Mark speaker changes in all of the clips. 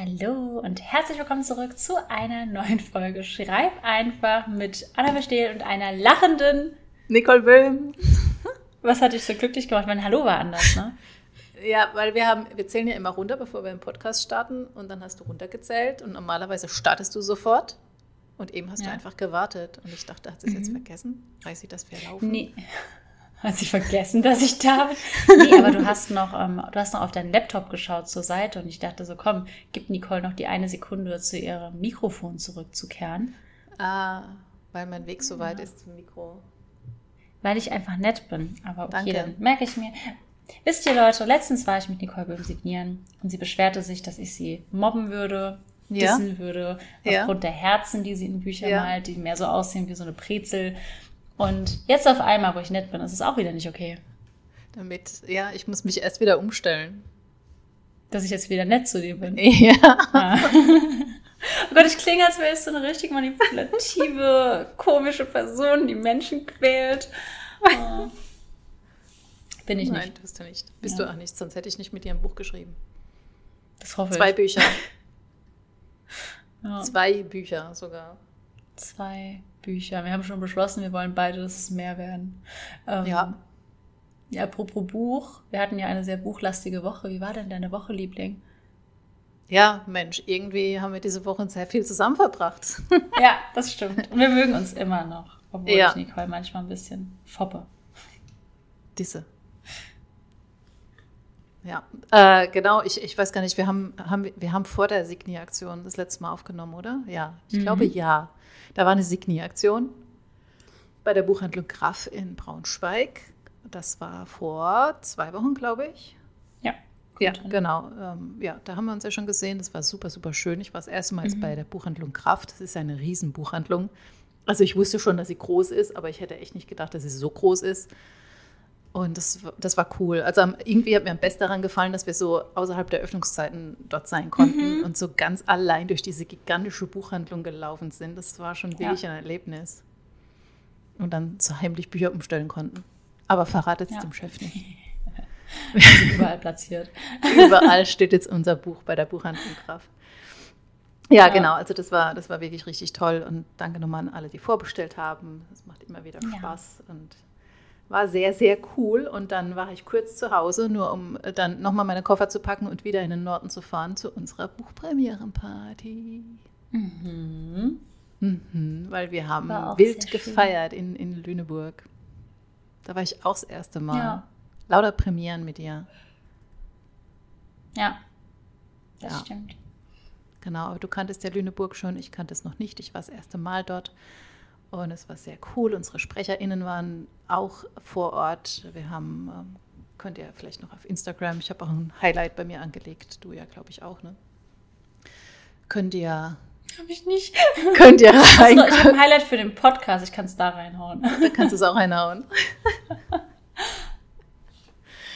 Speaker 1: Hallo und herzlich willkommen zurück zu einer neuen Folge Schreib einfach mit Anna Bestehl und einer lachenden
Speaker 2: Nicole Böhm.
Speaker 1: Was hat dich so glücklich gemacht? Mein Hallo war anders, ne?
Speaker 2: Ja, weil wir haben, wir zählen ja immer runter, bevor wir den Podcast starten und dann hast du runtergezählt und normalerweise startest du sofort und eben hast ja. du einfach gewartet und ich dachte, hat sie es mhm. jetzt vergessen? Weiß sie, dass wir laufen?
Speaker 1: Nee. Hat sie vergessen, dass ich da bin? Nee, aber du hast noch, ähm, du hast noch auf deinen Laptop geschaut zur Seite und ich dachte so, komm, gib Nicole noch die eine Sekunde zu ihrem Mikrofon zurückzukehren.
Speaker 2: Ah, weil mein Weg so weit ja. ist zum Mikro.
Speaker 1: Weil ich einfach nett bin. Aber okay, Danke. dann merke ich mir. Wisst ihr, Leute, letztens war ich mit Nicole beim Signieren und sie beschwerte sich, dass ich sie mobben würde, ja. dissen würde, ja. aufgrund der Herzen, die sie in Büchern ja. malt, die mehr so aussehen wie so eine Brezel. Und jetzt auf einmal, wo ich nett bin, ist es auch wieder nicht okay.
Speaker 2: Damit, ja, ich muss mich erst wieder umstellen.
Speaker 1: Dass ich jetzt wieder nett zu dir bin.
Speaker 2: Ja.
Speaker 1: ja. Oh Gott, ich klinge, als wäre ich so eine richtig manipulative, komische Person, die Menschen quält. Oh. Bin ich
Speaker 2: Nein,
Speaker 1: nicht.
Speaker 2: bist du nicht. Bist ja. du auch nicht, sonst hätte ich nicht mit dir ein Buch geschrieben.
Speaker 1: Das hoffe
Speaker 2: Zwei
Speaker 1: ich.
Speaker 2: Bücher. ja. Zwei Bücher sogar.
Speaker 1: Zwei Bücher. Wir haben schon beschlossen, wir wollen beide, dass es mehr werden.
Speaker 2: Ähm, ja.
Speaker 1: Ja, apropos Buch. Wir hatten ja eine sehr buchlastige Woche. Wie war denn deine Woche, Liebling?
Speaker 2: Ja, Mensch, irgendwie haben wir diese Woche sehr viel zusammen verbracht.
Speaker 1: ja, das stimmt. Und wir mögen uns immer noch, obwohl ja. ich Nicole manchmal ein bisschen foppe.
Speaker 2: Diese. Ja, äh, genau, ich, ich weiß gar nicht, wir haben, haben, wir haben vor der Signi-Aktion das letzte Mal aufgenommen, oder? Ja, ich mhm. glaube ja. Da war eine Signi-Aktion bei der Buchhandlung Graf in Braunschweig. Das war vor zwei Wochen, glaube ich.
Speaker 1: Ja.
Speaker 2: Ja, genau. Ähm, ja, da haben wir uns ja schon gesehen. Das war super, super schön. Ich war das erste Mal mhm. bei der Buchhandlung Kraft. Das ist eine Riesenbuchhandlung. Also ich wusste schon, dass sie groß ist, aber ich hätte echt nicht gedacht, dass sie so groß ist. Und das, das war cool. Also irgendwie hat mir am besten daran gefallen, dass wir so außerhalb der Öffnungszeiten dort sein konnten mhm. und so ganz allein durch diese gigantische Buchhandlung gelaufen sind. Das war schon wirklich ja. ein Erlebnis. Und dann so heimlich Bücher umstellen konnten. Aber verratet es ja. dem Chef nicht.
Speaker 1: Wir sind überall platziert.
Speaker 2: überall steht jetzt unser Buch bei der Buchhandlung Graf. Ja, ja, genau. Also das war, das war wirklich richtig toll. Und danke nochmal an alle, die vorbestellt haben. Das macht immer wieder Spaß. Und war sehr, sehr cool. Und dann war ich kurz zu Hause, nur um dann nochmal meine Koffer zu packen und wieder in den Norden zu fahren zu unserer Buchpremierenparty. Mhm. Mhm, weil wir haben wild gefeiert in, in Lüneburg. Da war ich auch das erste Mal. Ja. Lauter Premieren mit dir.
Speaker 1: Ja, das ja. stimmt.
Speaker 2: Genau, aber du kanntest ja Lüneburg schon, ich kannte es noch nicht. Ich war das erste Mal dort. Und es war sehr cool. Unsere SprecherInnen waren auch vor Ort. Wir haben, ähm, könnt ihr vielleicht noch auf Instagram, ich habe auch ein Highlight bei mir angelegt. Du ja, glaube ich, auch, ne? Könnt ihr.
Speaker 1: Habe ich nicht.
Speaker 2: Könnt ihr rein.
Speaker 1: Also, ich habe ein Highlight für den Podcast, ich kann es da reinhauen.
Speaker 2: Da kannst du es auch reinhauen.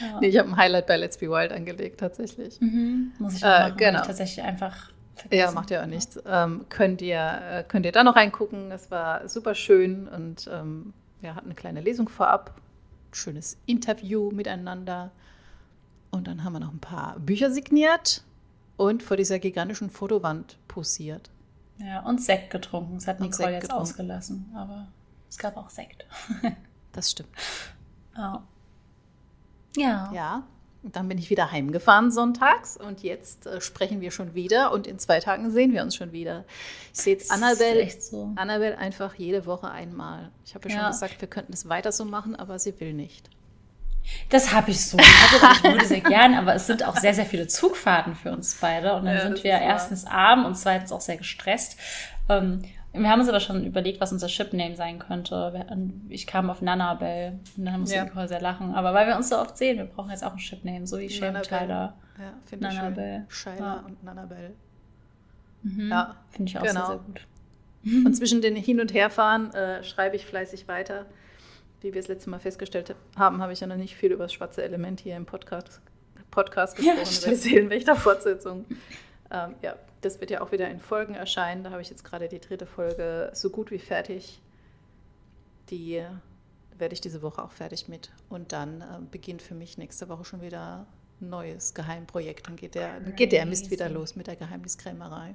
Speaker 2: ja. Nee, ich habe ein Highlight bei Let's Be Wild angelegt, tatsächlich.
Speaker 1: Mhm. Muss ich äh, genau. tatsächlich einfach
Speaker 2: Vergessen. Ja, macht ja auch nichts. Ähm, könnt, ihr, äh, könnt ihr da noch reingucken. Es war super schön und ähm, wir hatten eine kleine Lesung vorab, ein schönes Interview miteinander. Und dann haben wir noch ein paar Bücher signiert und vor dieser gigantischen Fotowand posiert.
Speaker 1: Ja, und Sekt getrunken. Das hat und Nicole jetzt getrunken. ausgelassen, aber es gab auch Sekt.
Speaker 2: das stimmt.
Speaker 1: Oh. Ja.
Speaker 2: Ja, dann bin ich wieder heimgefahren sonntags und jetzt äh, sprechen wir schon wieder und in zwei Tagen sehen wir uns schon wieder. Ich sehe jetzt Annabelle, so. Annabelle einfach jede Woche einmal. Ich habe ja schon gesagt, wir könnten es weiter so machen, aber sie will nicht.
Speaker 1: Das habe ich so. Ich, würde sehr gern, aber es sind auch sehr, sehr viele Zugfahrten für uns beide. Und dann ja, sind wir erstens arm und zweitens auch sehr gestresst. Ähm, wir haben uns aber schon überlegt, was unser Shipname sein könnte. Ich kam auf Nanabel und dann musste ja. Nicole sehr lachen. Aber weil wir uns so oft sehen, wir brauchen jetzt auch ein Shipname, so wie Shane Tyler.
Speaker 2: Ja, finde ich schön. Ja. und Nanabel.
Speaker 1: Mhm. Ja, finde ich auch genau. sehr, sehr gut.
Speaker 2: Und zwischen den Hin- und Herfahren äh, schreibe ich fleißig weiter. Wie wir es letzte Mal festgestellt haben, habe ich ja noch nicht viel über das schwarze Element hier im Podcast, Podcast gesprochen, ja, über die Seelenwächter-Fortsetzung. Ähm, ja, das wird ja auch wieder in Folgen erscheinen. Da habe ich jetzt gerade die dritte Folge so gut wie fertig. Die werde ich diese Woche auch fertig mit. Und dann äh, beginnt für mich nächste Woche schon wieder neues Geheimprojekt. Dann geht der, dann geht der Mist wieder los mit der Geheimniskrämerei.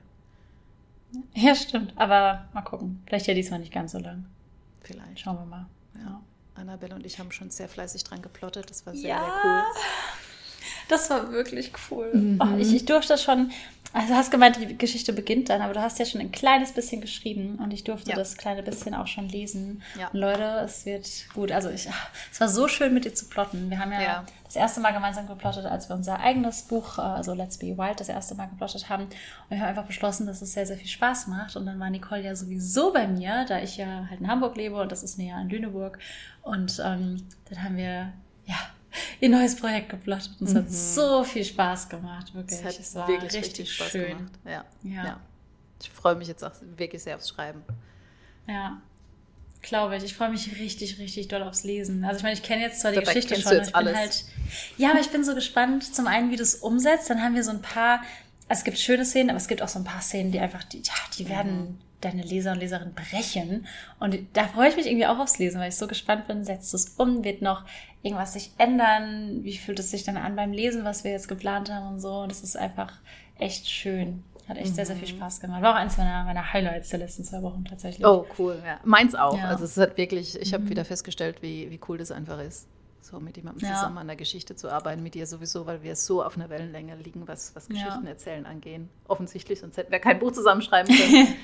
Speaker 1: Ja, stimmt. Aber mal gucken. Vielleicht ja diesmal nicht ganz so lang.
Speaker 2: Vielleicht.
Speaker 1: Schauen wir mal.
Speaker 2: Ja. Annabelle und ich haben schon sehr fleißig dran geplottet. Das war sehr, ja. sehr cool.
Speaker 1: Das war wirklich cool. Mhm. Oh, ich, ich durfte schon, also hast gemeint, die Geschichte beginnt dann, aber du hast ja schon ein kleines bisschen geschrieben und ich durfte ja. das kleine bisschen auch schon lesen. Ja. Und Leute, es wird gut. Also ich, es war so schön mit dir zu plotten. Wir haben ja, ja, das erste Mal gemeinsam geplottet, als wir unser eigenes Buch, äh, also Let's Be Wild, das erste Mal geplottet haben. Und wir haben einfach beschlossen, dass es sehr, sehr viel Spaß macht. Und dann war Nicole ja sowieso bei mir, da ich ja halt in Hamburg lebe und das ist näher an Lüneburg. Und ähm, dann haben wir, ja, ihr neues Projekt geplottet. Und es mhm. hat so viel Spaß gemacht, wirklich.
Speaker 2: Es hat es war wirklich richtig, richtig Spaß schön. gemacht. Ja. ja. ja. Ich freue mich jetzt auch wirklich sehr aufs Schreiben.
Speaker 1: Ja. Glaube ich. Ich freue mich richtig, richtig doll aufs Lesen. Also ich meine, ich kenne jetzt zwar die Dabei Geschichte schon. ich bin halt. Ja, aber ich bin so gespannt, zum einen, wie du es umsetzt. Dann haben wir so ein paar. Also es gibt schöne Szenen, aber es gibt auch so ein paar Szenen, die einfach, die, ja, die werden mhm deine Leser und Leserinnen brechen. Und da freue ich mich irgendwie auch aufs Lesen, weil ich so gespannt bin, setzt es um, wird noch irgendwas sich ändern, wie fühlt es sich dann an beim Lesen, was wir jetzt geplant haben und so. Und das ist einfach echt schön. Hat echt mhm. sehr, sehr viel mhm. Spaß gemacht. War auch eins meiner, meiner Highlights der letzten zwei Wochen tatsächlich.
Speaker 2: Oh, cool, ja. Meins auch. Ja. Also es hat wirklich, ich habe mhm. wieder festgestellt, wie, wie cool das einfach ist so mit jemandem ja. zusammen an der Geschichte zu arbeiten, mit dir sowieso, weil wir so auf einer Wellenlänge liegen, was, was Geschichten ja. erzählen angehen. Offensichtlich, sonst hätten wir kein Buch zusammenschreiben können.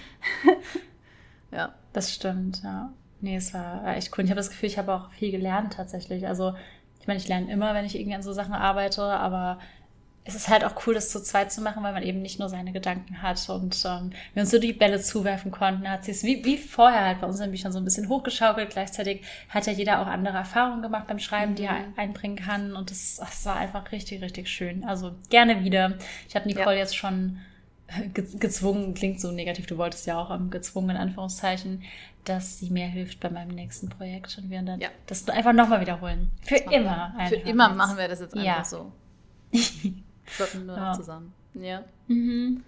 Speaker 1: ja. Das stimmt, ja. Nee, es war echt cool. Ich habe das Gefühl, ich habe auch viel gelernt tatsächlich. Also, ich meine, ich lerne immer, wenn ich irgendwie an so Sachen arbeite, aber es ist halt auch cool, das zu zweit zu machen, weil man eben nicht nur seine Gedanken hat und ähm, wir uns so die Bälle zuwerfen konnten, hat sie es wie, wie vorher halt bei unseren Büchern so ein bisschen hochgeschaukelt. Gleichzeitig hat ja jeder auch andere Erfahrungen gemacht beim Schreiben, die er mhm. einbringen kann und das, das war einfach richtig, richtig schön. Also gerne wieder. Ich habe Nicole ja. jetzt schon gezwungen, klingt so negativ, du wolltest ja auch am gezwungen in Anführungszeichen, dass sie mir hilft bei meinem nächsten Projekt und wir dann ja. das einfach nochmal wiederholen. Für immer.
Speaker 2: Für immer jetzt. machen wir das jetzt einfach ja. so. Plotten nur ja. noch zusammen. Ja. Mhm.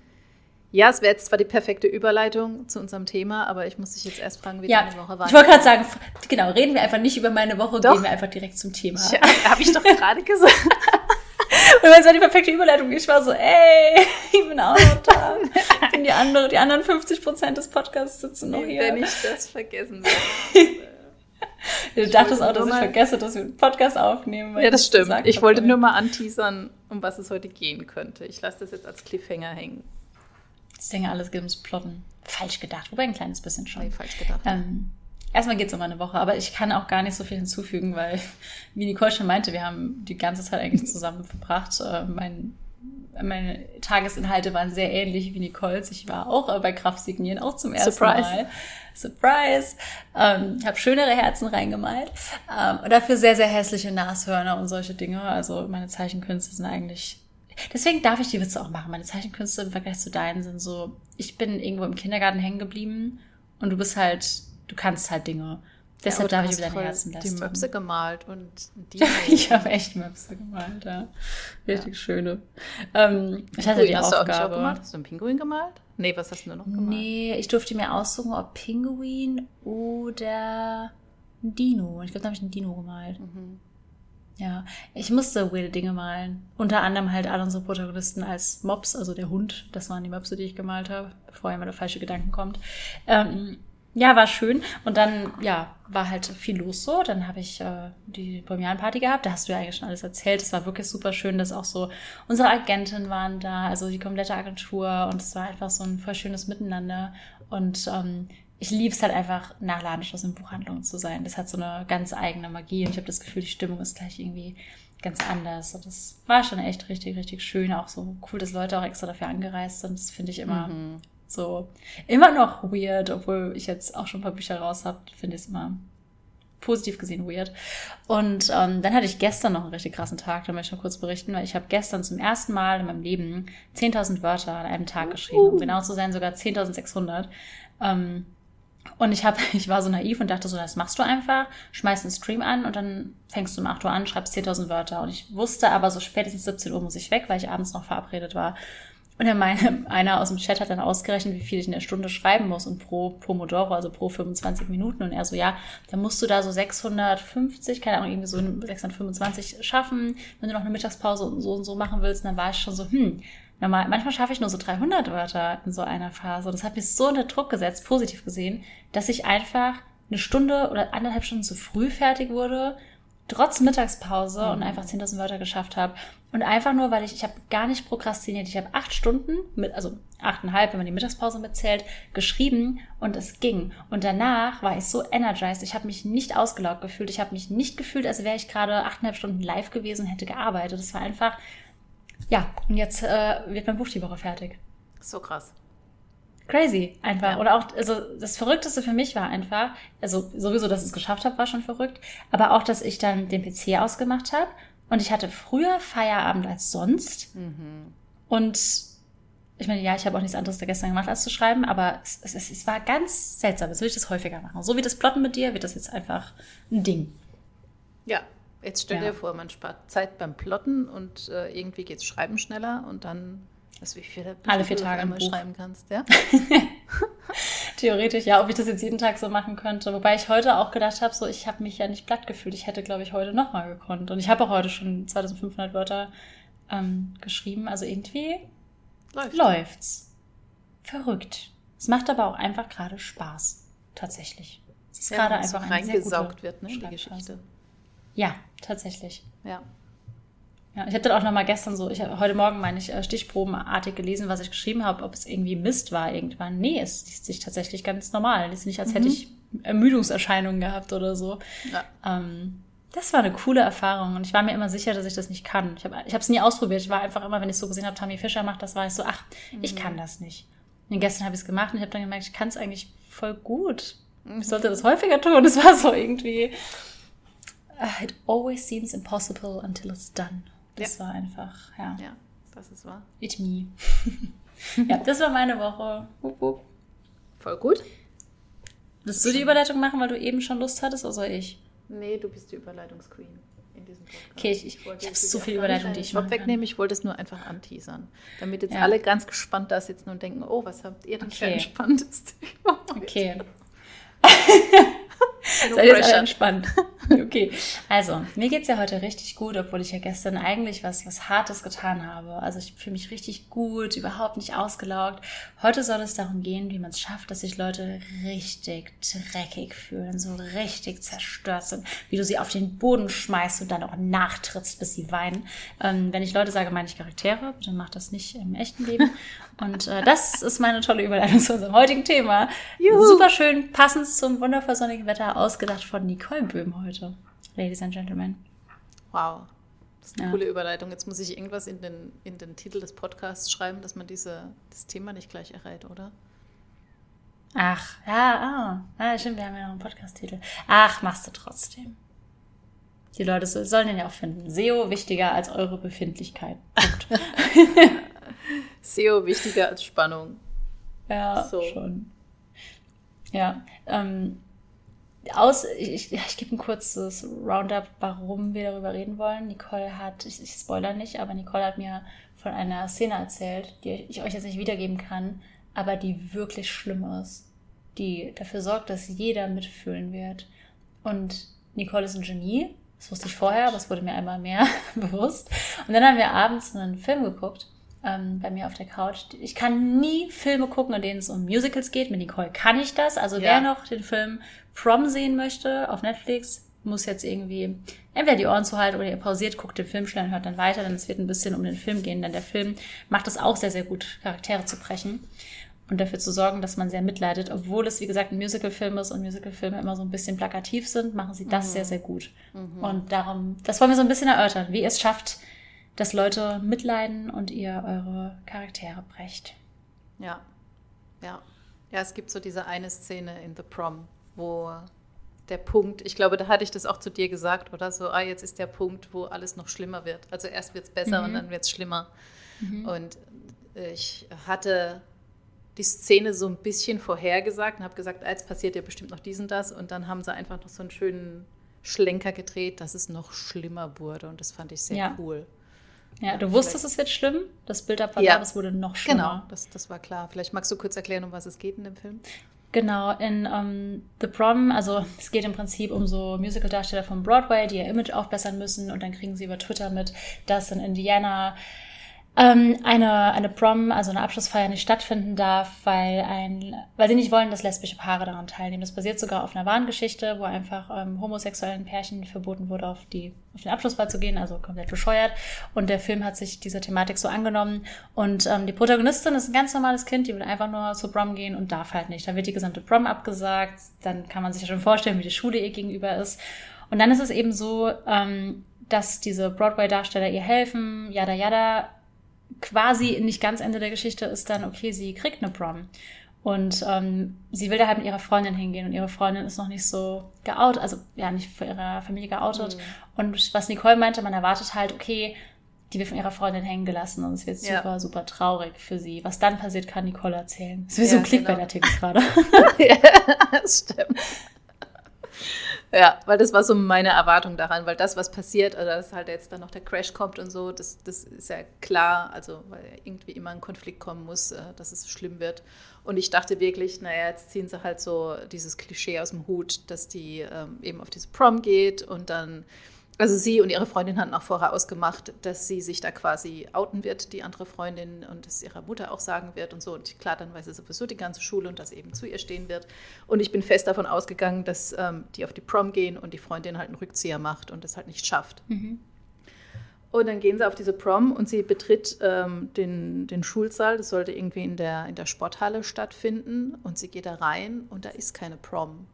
Speaker 2: Ja, es wäre jetzt zwar die perfekte Überleitung zu unserem Thema, aber ich muss dich jetzt erst fragen, wie ja, deine Woche war.
Speaker 1: Ich wollte gerade sagen, genau, reden wir einfach nicht über meine Woche, doch. gehen wir einfach direkt zum Thema.
Speaker 2: Ja, habe ich doch gerade gesagt.
Speaker 1: Und es war die perfekte Überleitung. Ich war so, ey, ich bin auch noch da. Ich bin die andere, die anderen 50 Prozent des Podcasts sitzen noch hier.
Speaker 2: Wenn ich das vergessen würde.
Speaker 1: Du dachtest auch, dass ich vergesse, dass wir einen Podcast aufnehmen.
Speaker 2: Ja, das stimmt. Ich wollte nur mal anteasern, um was es heute gehen könnte. Ich lasse das jetzt als Cliffhanger hängen.
Speaker 1: Ich denke, alles geht ums Plotten. Falsch gedacht, wobei ein kleines bisschen schon. Nee,
Speaker 2: falsch gedacht.
Speaker 1: Ähm, erstmal geht es um eine Woche, aber ich kann auch gar nicht so viel hinzufügen, weil, wie Nicole schon meinte, wir haben die ganze Zeit eigentlich zusammen verbracht. Äh, mein meine Tagesinhalte waren sehr ähnlich wie Nicole's. Ich war auch bei Kraft signieren, auch zum ersten Surprise. Mal. Surprise. Ähm, habe schönere Herzen reingemalt. Ähm, und dafür sehr, sehr hässliche Nashörner und solche Dinge. Also meine Zeichenkünste sind eigentlich. Deswegen darf ich die Witze auch machen. Meine Zeichenkünste im Vergleich zu deinen sind so, ich bin irgendwo im Kindergarten hängen geblieben und du bist halt, du kannst halt Dinge. Deshalb ja, darf ich über deine Herzen
Speaker 2: lassen. Die Möpse gemalt und
Speaker 1: die. ich habe echt Möpse gemalt, ja. Richtig ja. schöne. Ähm, ich hatte die
Speaker 2: hast
Speaker 1: Aufgabe.
Speaker 2: Du gemalt? Hast du einen Pinguin gemalt? Nee, was hast du noch gemalt?
Speaker 1: Nee, ich durfte mir aussuchen, ob Pinguin oder ein Dino. Ich glaube, da habe ich einen Dino gemalt. Mhm. Ja, ich musste weirde Dinge malen. Unter anderem halt alle unsere Protagonisten als Mops, also der Hund. Das waren die Möpse, die ich gemalt habe, bevor jemand auf falsche Gedanken kommt. Ähm, ja, war schön. Und dann, ja, war halt viel los so. Dann habe ich äh, die Premierenparty gehabt. Da hast du ja eigentlich schon alles erzählt. Es war wirklich super schön, dass auch so unsere Agenten waren da, also die komplette Agentur. Und es war einfach so ein voll schönes Miteinander. Und ähm, ich liebe es halt einfach, nach Ladenschluss in Buchhandlungen zu sein. Das hat so eine ganz eigene Magie. Und ich habe das Gefühl, die Stimmung ist gleich irgendwie ganz anders. Und das war schon echt richtig, richtig schön. Auch so cool, dass Leute auch extra dafür angereist sind. Das finde ich immer mhm so immer noch weird, obwohl ich jetzt auch schon ein paar Bücher raus habe, finde ich es immer positiv gesehen weird. Und ähm, dann hatte ich gestern noch einen richtig krassen Tag, da möchte ich noch kurz berichten, weil ich habe gestern zum ersten Mal in meinem Leben 10.000 Wörter an einem Tag geschrieben, um genau zu sein sogar 10.600. Ähm, und ich habe, ich war so naiv und dachte so, das machst du einfach, schmeißt einen Stream an und dann fängst du um 8 Uhr an, schreibst 10.000 Wörter. Und ich wusste aber so spätestens 17 Uhr muss ich weg, weil ich abends noch verabredet war. Und er meine, einer aus dem Chat hat dann ausgerechnet, wie viel ich in der Stunde schreiben muss und pro Pomodoro, also pro 25 Minuten. Und er so, ja, dann musst du da so 650, keine Ahnung, irgendwie so 625 schaffen. Wenn du noch eine Mittagspause und so und so machen willst, dann war ich schon so, hm, normal, manchmal schaffe ich nur so 300 Wörter in so einer Phase. Das hat mich so unter Druck gesetzt, positiv gesehen, dass ich einfach eine Stunde oder anderthalb Stunden zu früh fertig wurde trotz Mittagspause mhm. und einfach 10.000 Wörter geschafft habe. Und einfach nur, weil ich, ich habe gar nicht prokrastiniert. Ich habe acht Stunden, mit, also achteinhalb, wenn man die Mittagspause mitzählt, geschrieben und es ging. Und danach war ich so energized. Ich habe mich nicht ausgelaugt gefühlt. Ich habe mich nicht gefühlt, als wäre ich gerade achteinhalb Stunden live gewesen und hätte gearbeitet. Das war einfach, ja, und jetzt äh, wird mein Buch die Woche fertig.
Speaker 2: So krass.
Speaker 1: Crazy, einfach. Ja. Oder auch, also das Verrückteste für mich war einfach, also sowieso, dass ich es geschafft habe, war schon verrückt, aber auch, dass ich dann den PC ausgemacht habe und ich hatte früher Feierabend als sonst. Mhm. Und ich meine, ja, ich habe auch nichts anderes da gestern gemacht, als zu schreiben, aber es, es, es war ganz seltsam. Jetzt will ich das häufiger machen. So wie das Plotten mit dir, wird das jetzt einfach ein Ding.
Speaker 2: Ja, jetzt stell ja. dir vor, man spart Zeit beim Plotten und äh, irgendwie geht's Schreiben schneller und dann also wie viele
Speaker 1: Alle vier Tage
Speaker 2: einmal schreiben kannst, ja?
Speaker 1: Theoretisch, ja, ob ich das jetzt jeden Tag so machen könnte. Wobei ich heute auch gedacht habe, so ich habe mich ja nicht platt gefühlt. Ich hätte, glaube ich, heute nochmal gekonnt. Und ich habe auch heute schon 2500 Wörter ähm, geschrieben. Also irgendwie Läuft. läuft's. Verrückt. Es macht aber auch einfach gerade Spaß. Tatsächlich.
Speaker 2: Es ist ja, gerade einfach so reingesaugt wird, ne, die Geschichte.
Speaker 1: Ja, tatsächlich.
Speaker 2: Ja.
Speaker 1: Ja, ich habe dann auch nochmal gestern so, ich habe heute Morgen meine ich äh, stichprobenartig gelesen, was ich geschrieben habe, ob es irgendwie Mist war irgendwann. Nee, es liest sich tatsächlich ganz normal. Es ist nicht, als hätte mhm. ich Ermüdungserscheinungen gehabt oder so. Ja. Ähm, das war eine coole Erfahrung und ich war mir immer sicher, dass ich das nicht kann. Ich habe es nie ausprobiert. Ich war einfach immer, wenn ich so gesehen habe, Tammy Fischer macht das, war ich so, ach, mhm. ich kann das nicht. Und gestern habe ich es gemacht und ich habe dann gemerkt, ich kann es eigentlich voll gut. Ich sollte das häufiger tun. Das war so irgendwie. Uh, it always seems impossible until it's done. Das ja. war einfach, ja.
Speaker 2: Ja, das ist wahr.
Speaker 1: It me. ja, das war meine Woche. Wupp, wupp.
Speaker 2: Voll gut.
Speaker 1: Willst du die Überleitung machen, weil du eben schon Lust hattest, oder soll ich?
Speaker 2: Nee, du bist die Überleitungsqueen in diesem Podcast.
Speaker 1: Okay, ich, ich, ich habe so viele Überleitungen, die ich mache.
Speaker 2: wegnehmen. Ich wollte es nur einfach anteasern, damit jetzt ja. alle ganz gespannt da sitzen und denken, oh, was habt ihr denn okay. für ein spannendes
Speaker 1: Thema? Okay. Seid jetzt alle entspannt. Okay, also mir geht's ja heute richtig gut, obwohl ich ja gestern eigentlich was, was Hartes getan habe. Also ich fühle mich richtig gut, überhaupt nicht ausgelaugt. Heute soll es darum gehen, wie man es schafft, dass sich Leute richtig dreckig fühlen, so richtig zerstört sind, wie du sie auf den Boden schmeißt und dann auch nachtrittst, bis sie weinen. Ähm, wenn ich Leute sage, meine ich Charaktere, dann macht das nicht im echten Leben. Und äh, das ist meine tolle Überleitung zu unserem heutigen Thema. Juhu. Super schön, passend zum wundervoll sonnigen Wetter, ausgedacht von Nicole Böhm heute. Ladies and Gentlemen.
Speaker 2: Wow. Das ist eine ja. coole Überleitung. Jetzt muss ich irgendwas in den, in den Titel des Podcasts schreiben, dass man diese, das Thema nicht gleich errät, oder?
Speaker 1: Ach, ja, ah, ah stimmt, wir haben ja noch einen Podcast-Titel. Ach, machst du trotzdem. Die Leute sollen den ja auch finden. SEO wichtiger als eure Befindlichkeit.
Speaker 2: SEO wichtiger als Spannung.
Speaker 1: Ja, so. schon. Ja, ähm, aus, ich, ich gebe ein kurzes Roundup, warum wir darüber reden wollen. Nicole hat, ich, ich spoiler nicht, aber Nicole hat mir von einer Szene erzählt, die ich euch jetzt nicht wiedergeben kann, aber die wirklich schlimm ist. Die dafür sorgt, dass jeder mitfühlen wird. Und Nicole ist ein Genie. Das wusste ich vorher, aber es wurde mir einmal mehr bewusst. Und dann haben wir abends einen Film geguckt ähm, bei mir auf der Couch. Ich kann nie Filme gucken, in denen es um Musicals geht. Mit Nicole kann ich das. Also ja. wer noch den Film Prom sehen möchte auf Netflix, muss jetzt irgendwie entweder die Ohren zuhalten oder ihr pausiert, guckt den Film schnell und hört dann weiter, denn es wird ein bisschen um den Film gehen, denn der Film macht es auch sehr, sehr gut, Charaktere zu brechen und dafür zu sorgen, dass man sehr mitleidet. Obwohl es, wie gesagt, ein Musicalfilm ist und Musicalfilme immer so ein bisschen plakativ sind, machen sie das mhm. sehr, sehr gut. Mhm. Und darum, das wollen wir so ein bisschen erörtern, wie ihr es schafft, dass Leute mitleiden und ihr eure Charaktere brecht.
Speaker 2: Ja, ja. Ja, es gibt so diese eine Szene in The Prom, wo der Punkt, ich glaube, da hatte ich das auch zu dir gesagt, oder so, ah, jetzt ist der Punkt, wo alles noch schlimmer wird. Also erst wird es besser mhm. und dann wird es schlimmer. Mhm. Und ich hatte die Szene so ein bisschen vorhergesagt und habe gesagt, als passiert ja bestimmt noch dies und das. Und dann haben sie einfach noch so einen schönen Schlenker gedreht, dass es noch schlimmer wurde. Und das fand ich sehr ja. cool.
Speaker 1: Ja, du wusstest, Vielleicht. es wird schlimm. Das Bild ab war ja. da, das wurde noch schlimmer. Genau,
Speaker 2: das, das war klar. Vielleicht magst du kurz erklären, um was es geht in dem Film?
Speaker 1: Genau, in um, ähm, The Prom, also es geht im Prinzip um so Musical-Darsteller von Broadway, die ihr Image aufbessern müssen und dann kriegen sie über Twitter mit, dass in Indiana ähm, eine, eine Prom, also eine Abschlussfeier nicht stattfinden darf, weil ein, weil sie nicht wollen, dass lesbische Paare daran teilnehmen. Das basiert sogar auf einer wahren Geschichte, wo einfach ähm, homosexuellen Pärchen verboten wurde, auf die, auf den Abschlussball zu gehen, also komplett bescheuert. Und der Film hat sich dieser Thematik so angenommen. Und ähm, die Protagonistin ist ein ganz normales Kind, die will einfach nur zur Prom gehen und darf halt nicht. Da wird die gesamte Prom abgesagt. Dann kann man sich ja schon vorstellen, wie die Schule ihr gegenüber ist. Und dann ist es eben so, ähm, dass diese Broadway-Darsteller ihr helfen, yada yada, quasi nicht ganz Ende der Geschichte ist dann, okay, sie kriegt eine Prom. Und ähm, sie will da halt mit ihrer Freundin hingehen und ihre Freundin ist noch nicht so geoutet, also ja, nicht für ihre Familie geoutet. Mhm. Und was Nicole meinte, man erwartet halt, okay, die wird von ihrer Freundin hängen gelassen und es wird ja. super, super traurig für sie. Was dann passiert, kann Nicole erzählen. Das ist wie ja, so ein Clickbait-Artikel genau. gerade.
Speaker 2: ja, das stimmt. Ja, weil das war so meine Erwartung daran, weil das, was passiert, also dass halt jetzt dann noch der Crash kommt und so, das, das ist ja klar, also weil irgendwie immer ein Konflikt kommen muss, äh, dass es schlimm wird. Und ich dachte wirklich, naja, jetzt ziehen sie halt so dieses Klischee aus dem Hut, dass die ähm, eben auf diese Prom geht und dann also sie und ihre Freundin hatten auch vorher ausgemacht, dass sie sich da quasi outen wird, die andere Freundin, und es ihrer Mutter auch sagen wird und so. Und klar, dann weiß sie sowieso die ganze Schule und dass eben zu ihr stehen wird. Und ich bin fest davon ausgegangen, dass ähm, die auf die Prom gehen und die Freundin halt einen Rückzieher macht und das halt nicht schafft. Mhm. Und dann gehen sie auf diese Prom und sie betritt ähm, den, den Schulsaal. Das sollte irgendwie in der, in der Sporthalle stattfinden. Und sie geht da rein und da ist keine Prom.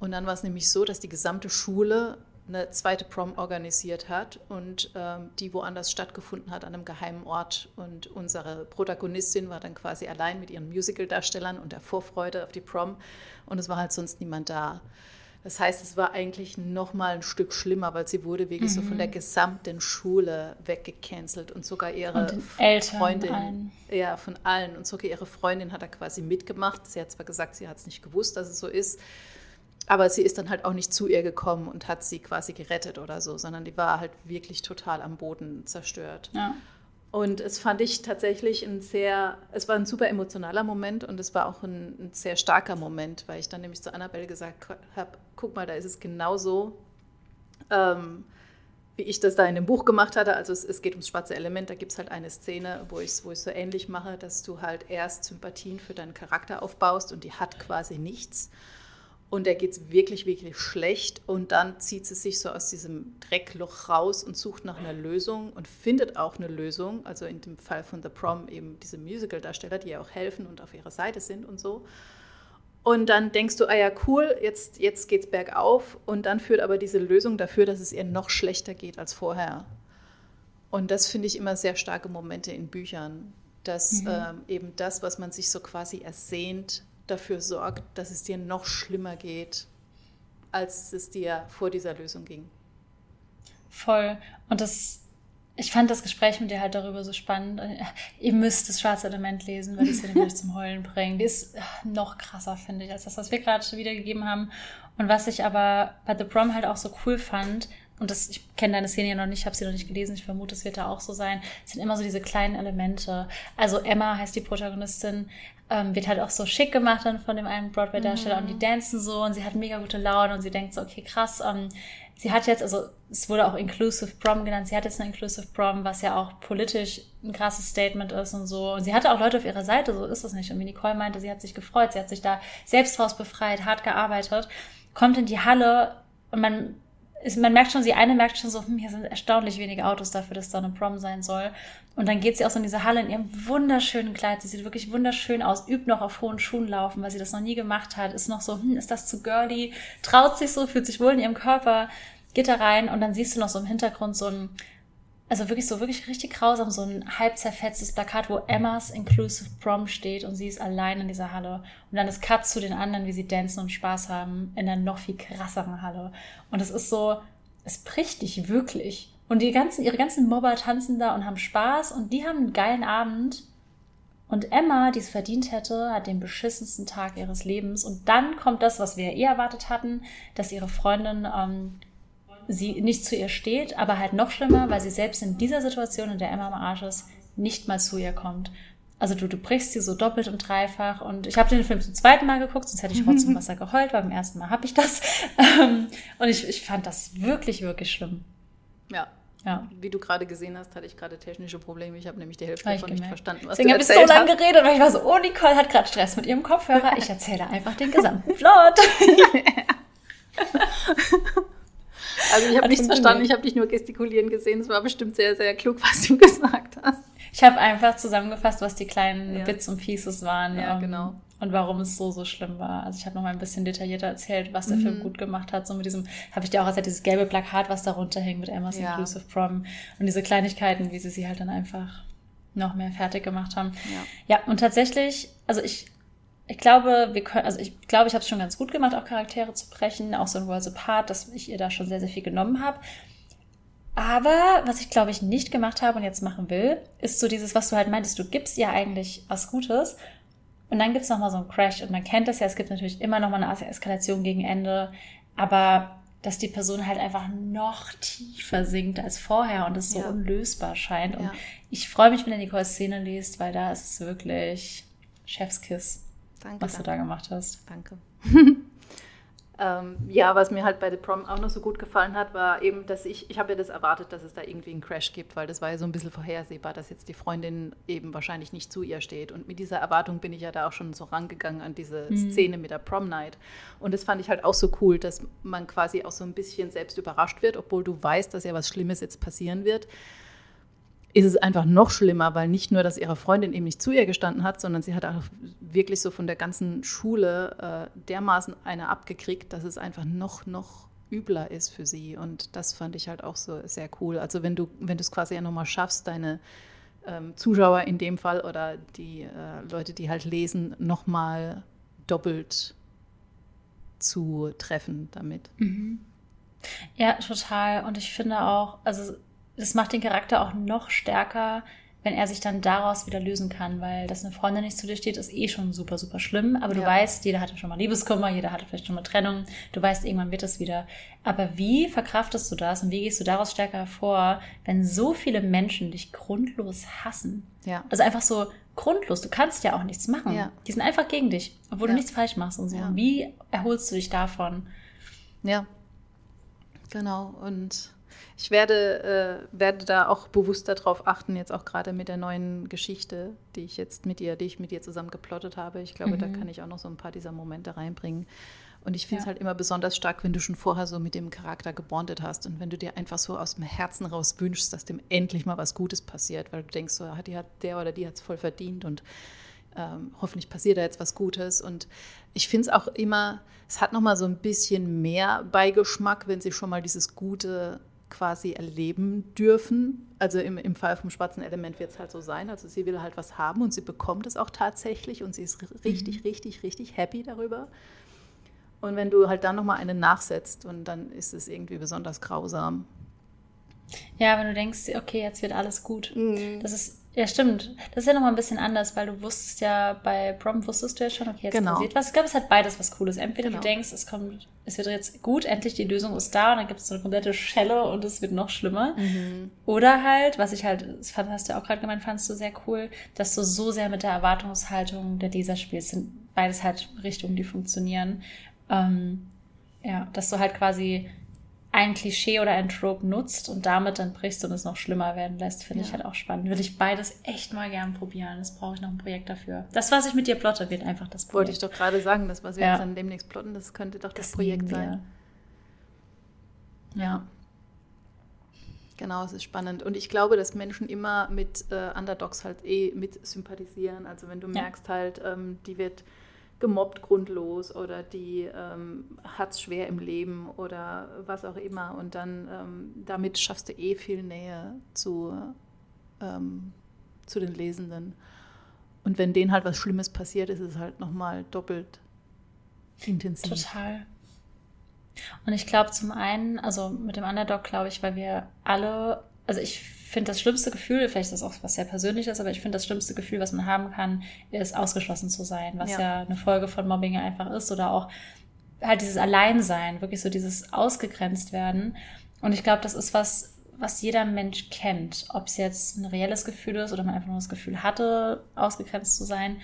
Speaker 2: Und dann war es nämlich so, dass die gesamte Schule eine zweite Prom organisiert hat und ähm, die woanders stattgefunden hat, an einem geheimen Ort. Und unsere Protagonistin war dann quasi allein mit ihren Musical-Darstellern und der Vorfreude auf die Prom und es war halt sonst niemand da. Das heißt, es war eigentlich noch mal ein Stück schlimmer, weil sie wurde wirklich mhm. so von der mhm. gesamten Schule weggecancelt und sogar ihre und Freundin, allen. ja, von allen und sogar ihre Freundin hat da quasi mitgemacht. Sie hat zwar gesagt, sie hat es nicht gewusst, dass es so ist, aber sie ist dann halt auch nicht zu ihr gekommen und hat sie quasi gerettet oder so, sondern die war halt wirklich total am Boden zerstört. Ja. Und es fand ich tatsächlich ein sehr, es war ein super emotionaler Moment und es war auch ein, ein sehr starker Moment, weil ich dann nämlich zu Annabelle gesagt habe, guck mal, da ist es genauso, ähm, wie ich das da in dem Buch gemacht hatte. Also es, es geht ums schwarze Element, da gibt es halt eine Szene, wo ich es wo so ähnlich mache, dass du halt erst Sympathien für deinen Charakter aufbaust und die hat quasi nichts und der geht es wirklich, wirklich schlecht und dann zieht sie sich so aus diesem Dreckloch raus und sucht nach einer Lösung und findet auch eine Lösung. Also in dem Fall von The Prom eben diese Musical-Darsteller, die ja auch helfen und auf ihrer Seite sind und so. Und dann denkst du, ah ja, cool, jetzt, jetzt es bergauf. Und dann führt aber diese Lösung dafür, dass es ihr noch schlechter geht als vorher. Und das finde ich immer sehr starke Momente in Büchern, dass mhm. ähm, eben das, was man sich so quasi ersehnt, dafür sorgt, dass es dir noch schlimmer geht, als es dir vor dieser Lösung ging.
Speaker 1: Voll. Und das, ich fand das Gespräch mit dir halt darüber so spannend. Ihr müsst das schwarze Element lesen, weil es dir nämlich zum Heulen bringt. Die ist noch krasser, finde ich, als das, was wir gerade wiedergegeben haben. Und was ich aber bei The Prom halt auch so cool fand, und das, ich kenne deine Szene ja noch nicht, ich habe sie noch nicht gelesen, ich vermute, es wird da auch so sein, es sind immer so diese kleinen Elemente. Also Emma heißt die Protagonistin, ähm, wird halt auch so schick gemacht dann von dem einen Broadway-Darsteller mhm. und die dancen so und sie hat mega gute Laune und sie denkt so, okay, krass, ähm, sie hat jetzt, also es wurde auch Inclusive Prom genannt, sie hat jetzt eine Inclusive Prom, was ja auch politisch ein krasses Statement ist und so. Und sie hatte auch Leute auf ihrer Seite, so ist es nicht. Und wie Nicole meinte, sie hat sich gefreut, sie hat sich da selbst draus befreit, hart gearbeitet, kommt in die Halle und man ist, man merkt schon, sie eine merkt schon so, hm, hier sind erstaunlich wenige Autos dafür, dass da eine Prom sein soll. Und dann geht sie auch so in diese Halle in ihrem wunderschönen Kleid. Sie sieht wirklich wunderschön aus, übt noch auf hohen Schuhen laufen, weil sie das noch nie gemacht hat. Ist noch so, hm, ist das zu girly? Traut sich so, fühlt sich wohl in ihrem Körper, geht da rein und dann siehst du noch so im Hintergrund so ein, also wirklich so, wirklich richtig grausam, so ein halb zerfetztes Plakat, wo Emmas Inclusive Prom steht und sie ist allein in dieser Halle. Und dann ist Cut zu den anderen, wie sie tanzen und Spaß haben in einer noch viel krasseren Halle. Und es ist so, es bricht dich wirklich. Und die ganzen, ihre ganzen Mobber tanzen da und haben Spaß und die haben einen geilen Abend. Und Emma, die es verdient hätte, hat den beschissensten Tag ihres Lebens. Und dann kommt das, was wir eh erwartet hatten, dass ihre Freundin ähm, sie nicht zu ihr steht, aber halt noch schlimmer, weil sie selbst in dieser Situation, in der Emma am Arsch ist, nicht mal zu ihr kommt. Also du, du brichst sie so doppelt und dreifach und ich habe den Film zum zweiten Mal geguckt, sonst hätte ich Rotz und Wasser geheult, weil beim ersten Mal habe ich das. Ähm, und ich, ich fand das wirklich, wirklich schlimm.
Speaker 2: Ja. Ja. Wie du gerade gesehen hast, hatte ich gerade technische Probleme. Ich habe nämlich die Hälfte davon nicht verstanden,
Speaker 1: was Deswegen du erzählt hast. Deswegen habe ich so lange geredet, weil ich war so, oh, Nicole hat gerade Stress mit ihrem Kopfhörer. Ich erzähle einfach den gesamten Plot.
Speaker 2: also ich habe nichts verstanden, ich habe dich nur gestikulieren gesehen. Es war bestimmt sehr, sehr klug, was du gesagt hast.
Speaker 1: Ich habe einfach zusammengefasst, was die kleinen ja. Bits und Pieces waren.
Speaker 2: Ja, um, genau.
Speaker 1: Und warum es so, so schlimm war. Also ich habe noch mal ein bisschen detaillierter erzählt, was der mhm. Film gut gemacht hat. So mit diesem, habe ich dir auch erzählt, dieses gelbe Plakat, was darunter hängt mit Emma's ja. Inclusive Prom. Und diese Kleinigkeiten, wie sie sie halt dann einfach noch mehr fertig gemacht haben. Ja, ja und tatsächlich, also ich, ich glaube, wir können, also ich glaube, ich habe es schon ganz gut gemacht, auch Charaktere zu brechen, auch so ein Worlds Apart, dass ich ihr da schon sehr, sehr viel genommen habe. Aber was ich glaube ich nicht gemacht habe und jetzt machen will, ist so dieses, was du halt meintest, du gibst ihr eigentlich was Gutes und dann gibt's noch mal so einen Crash und man kennt das ja, es gibt natürlich immer noch mal eine Eskalation gegen Ende, aber dass die Person halt einfach noch tiefer sinkt als vorher und es so ja. unlösbar scheint. Und ja. ich freue mich, wenn ihr Nicole Szene liest, weil da ist es wirklich Chefskiss, danke, was danke. du da gemacht hast.
Speaker 2: Danke. Ähm, ja, was mir halt bei The Prom auch noch so gut gefallen hat, war eben, dass ich, ich habe ja das erwartet, dass es da irgendwie einen Crash gibt, weil das war ja so ein bisschen vorhersehbar, dass jetzt die Freundin eben wahrscheinlich nicht zu ihr steht. Und mit dieser Erwartung bin ich ja da auch schon so rangegangen an diese mhm. Szene mit der Prom Night. Und das fand ich halt auch so cool, dass man quasi auch so ein bisschen selbst überrascht wird, obwohl du weißt, dass ja was Schlimmes jetzt passieren wird ist es einfach noch schlimmer, weil nicht nur, dass ihre Freundin eben nicht zu ihr gestanden hat, sondern sie hat auch wirklich so von der ganzen Schule äh, dermaßen eine abgekriegt, dass es einfach noch, noch übler ist für sie. Und das fand ich halt auch so sehr cool. Also wenn du, wenn du es quasi ja nochmal schaffst, deine ähm, Zuschauer in dem Fall oder die äh, Leute, die halt lesen, nochmal doppelt zu treffen damit.
Speaker 1: Mhm. Ja, total. Und ich finde auch, also das macht den Charakter auch noch stärker, wenn er sich dann daraus wieder lösen kann, weil dass eine Freundin nicht zu dir steht, ist eh schon super, super schlimm. Aber du ja. weißt, jeder hatte schon mal Liebeskummer, jeder hatte vielleicht schon mal Trennung. Du weißt, irgendwann wird es wieder. Aber wie verkraftest du das und wie gehst du daraus stärker hervor, wenn so viele Menschen dich grundlos hassen?
Speaker 2: Ja.
Speaker 1: Also einfach so grundlos. Du kannst ja auch nichts machen. Ja. Die sind einfach gegen dich, obwohl ja. du nichts falsch machst und so. Ja. Wie erholst du dich davon?
Speaker 2: Ja. Genau. Und ich werde, äh, werde da auch bewusst darauf achten, jetzt auch gerade mit der neuen Geschichte, die ich jetzt mit ihr, die ich mit ihr zusammen geplottet habe. Ich glaube, mhm. da kann ich auch noch so ein paar dieser Momente reinbringen. Und ich finde es ja. halt immer besonders stark, wenn du schon vorher so mit dem Charakter gebondet hast und wenn du dir einfach so aus dem Herzen raus wünschst, dass dem endlich mal was Gutes passiert, weil du denkst, so, die hat der oder die hat es voll verdient und ähm, hoffentlich passiert da jetzt was Gutes. Und ich finde es auch immer, es hat noch mal so ein bisschen mehr Beigeschmack, wenn sie schon mal dieses Gute quasi erleben dürfen. Also im, im Fall vom schwarzen Element wird es halt so sein. Also sie will halt was haben und sie bekommt es auch tatsächlich und sie ist richtig, mhm. richtig, richtig happy darüber. Und wenn du halt dann nochmal einen nachsetzt und dann ist es irgendwie besonders grausam.
Speaker 1: Ja, wenn du denkst, okay, jetzt wird alles gut. Mhm. Das ist ja, stimmt. Das ist ja nochmal ein bisschen anders, weil du wusstest ja, bei Prom wusstest du ja schon, okay, jetzt genau. passiert was. Ich glaube, es hat beides was Cooles. Entweder genau. du denkst, es kommt, es wird jetzt gut, endlich die Lösung ist da und dann gibt es so eine komplette Schelle und es wird noch schlimmer. Mhm. Oder halt, was ich halt, das hast du ja auch gerade gemeint, fandst du sehr cool, dass du so sehr mit der Erwartungshaltung der Leser spielst. sind beides halt Richtungen, die funktionieren. Ähm, ja, dass du halt quasi ein Klischee oder ein Trope nutzt und damit dann brichst und es noch schlimmer werden lässt, finde ja. ich halt auch spannend. Würde ich beides echt mal gern probieren. Das brauche ich noch ein Projekt dafür. Das, was ich mit dir plotte, wird einfach das
Speaker 2: Projekt. Wollte ich doch gerade sagen, das, was wir ja. jetzt dann demnächst plotten, das könnte doch das, das Projekt sein. Ja. Genau, es ist spannend. Und ich glaube, dass Menschen immer mit äh, Underdogs halt eh mit sympathisieren. Also wenn du merkst halt, ähm, die wird gemobbt grundlos oder die ähm, hat es schwer im Leben oder was auch immer. Und dann ähm, damit schaffst du eh viel Nähe zu, ähm, zu den Lesenden. Und wenn denen halt was Schlimmes passiert, ist es halt nochmal doppelt intensiv.
Speaker 1: Total. Und ich glaube zum einen, also mit dem Underdog glaube ich, weil wir alle, also ich finde das schlimmste Gefühl, vielleicht ist das auch was sehr Persönliches, aber ich finde das schlimmste Gefühl, was man haben kann, ist ausgeschlossen zu sein, was ja, ja eine Folge von Mobbing einfach ist oder auch halt dieses Alleinsein, wirklich so dieses ausgegrenzt werden. Und ich glaube, das ist was, was jeder Mensch kennt. Ob es jetzt ein reelles Gefühl ist oder man einfach nur das Gefühl hatte, ausgegrenzt zu sein.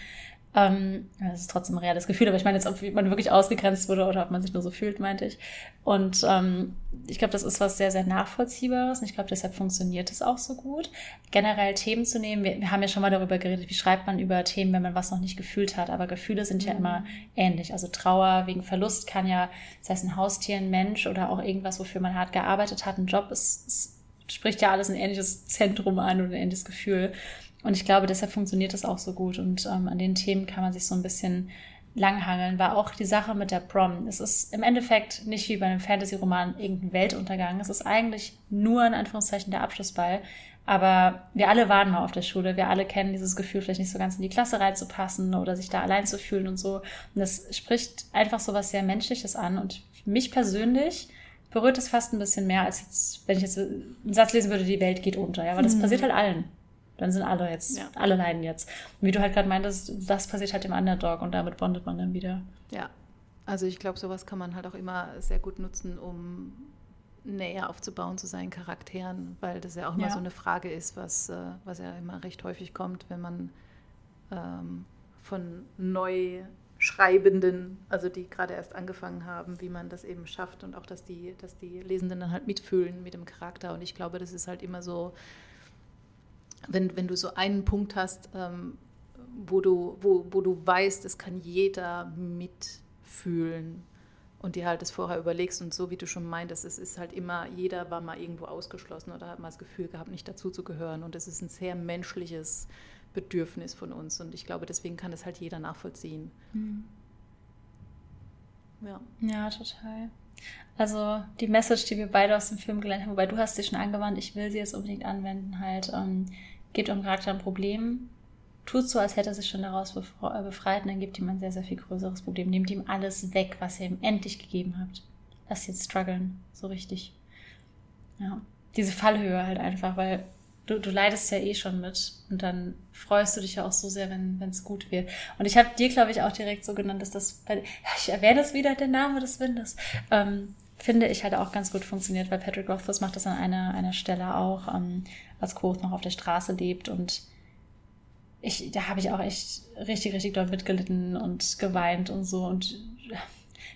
Speaker 1: Ähm, das ist trotzdem ein reales Gefühl, aber ich meine jetzt, ob man wirklich ausgegrenzt wurde oder ob man sich nur so fühlt, meinte ich. Und ähm, ich glaube, das ist was sehr, sehr Nachvollziehbares und ich glaube, deshalb funktioniert es auch so gut. Generell Themen zu nehmen, wir, wir, haben ja schon mal darüber geredet, wie schreibt man über Themen, wenn man was noch nicht gefühlt hat, aber Gefühle sind ja mhm. immer ähnlich. Also Trauer wegen Verlust kann ja, das heißt ein Haustier, ein Mensch oder auch irgendwas, wofür man hart gearbeitet hat, ein Job, es, es spricht ja alles ein ähnliches Zentrum an und ein ähnliches Gefühl. Und ich glaube, deshalb funktioniert das auch so gut. Und ähm, an den Themen kann man sich so ein bisschen langhangeln. War auch die Sache mit der Prom. Es ist im Endeffekt nicht wie bei einem Fantasy-Roman irgendein Weltuntergang. Es ist eigentlich nur in Anführungszeichen der Abschlussball. Aber wir alle waren mal auf der Schule. Wir alle kennen dieses Gefühl, vielleicht nicht so ganz in die Klasse reinzupassen oder sich da allein zu fühlen und so. Und das spricht einfach so was sehr Menschliches an. Und mich persönlich berührt es fast ein bisschen mehr, als jetzt, wenn ich jetzt einen Satz lesen würde, die Welt geht unter. Ja, weil das mhm. passiert halt allen dann sind alle jetzt, ja. alle leiden jetzt. Und wie du halt gerade meintest, das passiert halt dem Underdog und damit bondet man dann wieder.
Speaker 2: Ja, also ich glaube, sowas kann man halt auch immer sehr gut nutzen, um näher aufzubauen zu seinen Charakteren, weil das ja auch immer ja. so eine Frage ist, was, äh, was ja immer recht häufig kommt, wenn man ähm, von Neuschreibenden, also die gerade erst angefangen haben, wie man das eben schafft und auch, dass die, dass die Lesenden dann halt mitfühlen mit dem Charakter. Und ich glaube, das ist halt immer so wenn, wenn du so einen Punkt hast, ähm, wo, du, wo, wo du weißt, es kann jeder mitfühlen und dir halt das vorher überlegst und so wie du schon meintest, es ist halt immer, jeder war mal irgendwo ausgeschlossen oder hat mal das Gefühl gehabt, nicht dazu zu gehören und es ist ein sehr menschliches Bedürfnis von uns und ich glaube, deswegen kann es halt jeder nachvollziehen. Mhm.
Speaker 1: Ja. ja, total. Also die Message, die wir beide aus dem Film gelernt haben, wobei du hast sie schon angewandt, ich will sie jetzt unbedingt anwenden, halt, ähm, gebt eurem Charakter ein Problem, tut so, als hätte er sich schon daraus äh, befreit und dann gebt ihm ein sehr, sehr viel größeres Problem. Nehmt ihm alles weg, was ihr ihm endlich gegeben habt. Lasst jetzt strugglen, so richtig. Ja, diese Fallhöhe halt einfach, weil du, du leidest ja eh schon mit und dann freust du dich ja auch so sehr, wenn es gut wird. Und ich habe dir, glaube ich, auch direkt so genannt, dass das, ich erwähne das wieder, der Name des Windes, ähm, finde ich halt auch ganz gut funktioniert, weil Patrick Rothfuss macht das an einer, einer Stelle auch, ähm, als Quoth noch auf der Straße lebt und ich, da habe ich auch echt richtig, richtig dort mitgelitten und geweint und so und